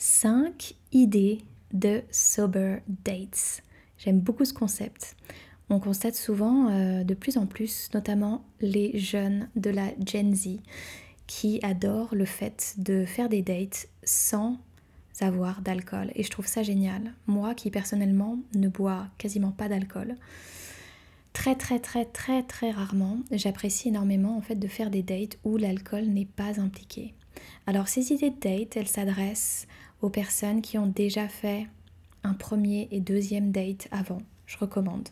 5 idées de sober dates. J'aime beaucoup ce concept. On constate souvent euh, de plus en plus, notamment les jeunes de la Gen Z, qui adorent le fait de faire des dates sans avoir d'alcool. Et je trouve ça génial. Moi qui personnellement ne bois quasiment pas d'alcool, très très très très très rarement, j'apprécie énormément en fait de faire des dates où l'alcool n'est pas impliqué. Alors ces idées de date, elles s'adressent aux personnes qui ont déjà fait un premier et deuxième date avant, je recommande,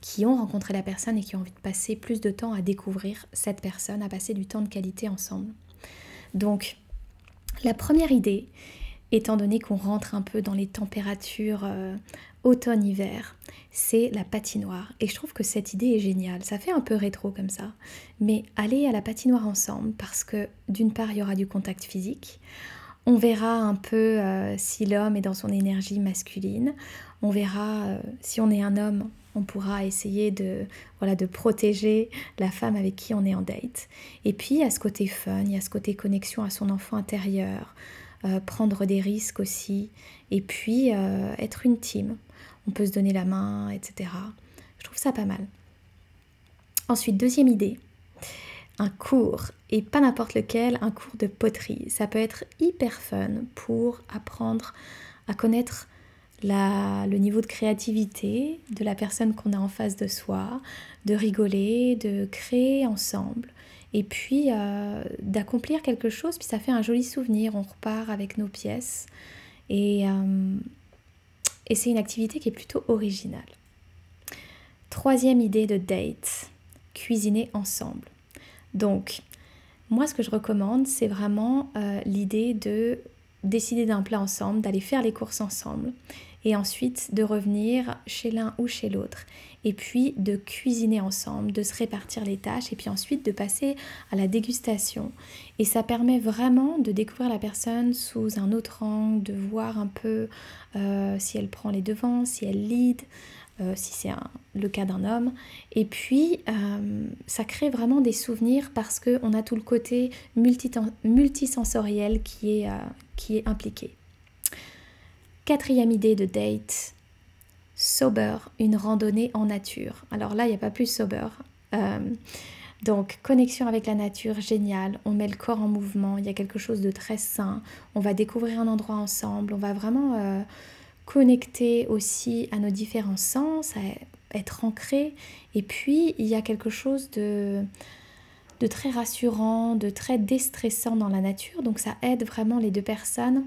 qui ont rencontré la personne et qui ont envie de passer plus de temps à découvrir cette personne, à passer du temps de qualité ensemble. Donc, la première idée, étant donné qu'on rentre un peu dans les températures euh, automne-hiver, c'est la patinoire. Et je trouve que cette idée est géniale. Ça fait un peu rétro comme ça. Mais aller à la patinoire ensemble, parce que d'une part, il y aura du contact physique. On verra un peu euh, si l'homme est dans son énergie masculine. On verra euh, si on est un homme, on pourra essayer de, voilà, de protéger la femme avec qui on est en date. Et puis, il y a ce côté fun, il y a ce côté connexion à son enfant intérieur, euh, prendre des risques aussi, et puis être une team. On peut se donner la main, etc. Je trouve ça pas mal. Ensuite, deuxième idée, un cours, et pas n'importe lequel, un cours de poterie. Ça peut être hyper fun pour apprendre à connaître le niveau de créativité de la personne qu'on a en face de soi, de rigoler, de créer ensemble, et puis euh, d'accomplir quelque chose, puis ça fait un joli souvenir, on repart avec nos pièces, et, euh, et c'est une activité qui est plutôt originale. Troisième idée de date, cuisiner ensemble. Donc, moi, ce que je recommande, c'est vraiment euh, l'idée de décider d'un plat ensemble, d'aller faire les courses ensemble, et ensuite de revenir chez l'un ou chez l'autre, et puis de cuisiner ensemble, de se répartir les tâches, et puis ensuite de passer à la dégustation. Et ça permet vraiment de découvrir la personne sous un autre angle, de voir un peu euh, si elle prend les devants, si elle lead, euh, si c'est le cas d'un homme. Et puis, euh, ça crée vraiment des souvenirs parce qu'on a tout le côté multisensoriel qui est, qui est impliqué. Quatrième idée de date, sober, une randonnée en nature. Alors là, il n'y a pas plus sober. donc, connexion avec la nature, génial. On met le corps en mouvement, il y a quelque chose de très sain. On va découvrir un endroit ensemble. On va vraiment connecter aussi à nos différents sens, être ancré. Et puis, il y a quelque chose de, de très rassurant, de très déstressant dans la nature. Donc, ça aide vraiment les deux personnes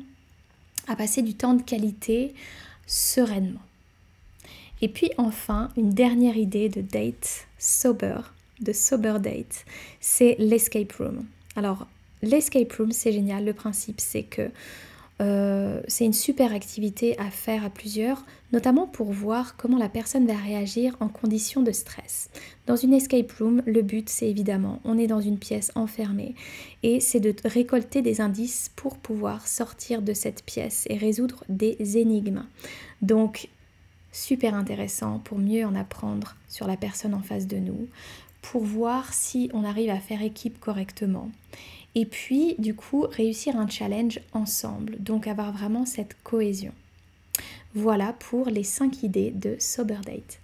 à passer du temps de qualité sereinement. Et puis enfin, une dernière idée de date sober, de sober date, c'est l'escape room. Alors, l'escape room, c'est génial. Le principe, c'est que euh, c'est une super activité à faire à plusieurs, notamment pour voir comment la personne va réagir en conditions de stress. Dans une escape room, le but c'est évidemment, on est dans une pièce enfermée et c'est de récolter des indices pour pouvoir sortir de cette pièce et résoudre des énigmes. Donc, super intéressant pour mieux en apprendre sur la personne en face de nous, pour voir si on arrive à faire équipe correctement et puis du coup réussir un challenge ensemble, donc avoir vraiment cette cohésion. Voilà pour les 5 idées de Sober Date.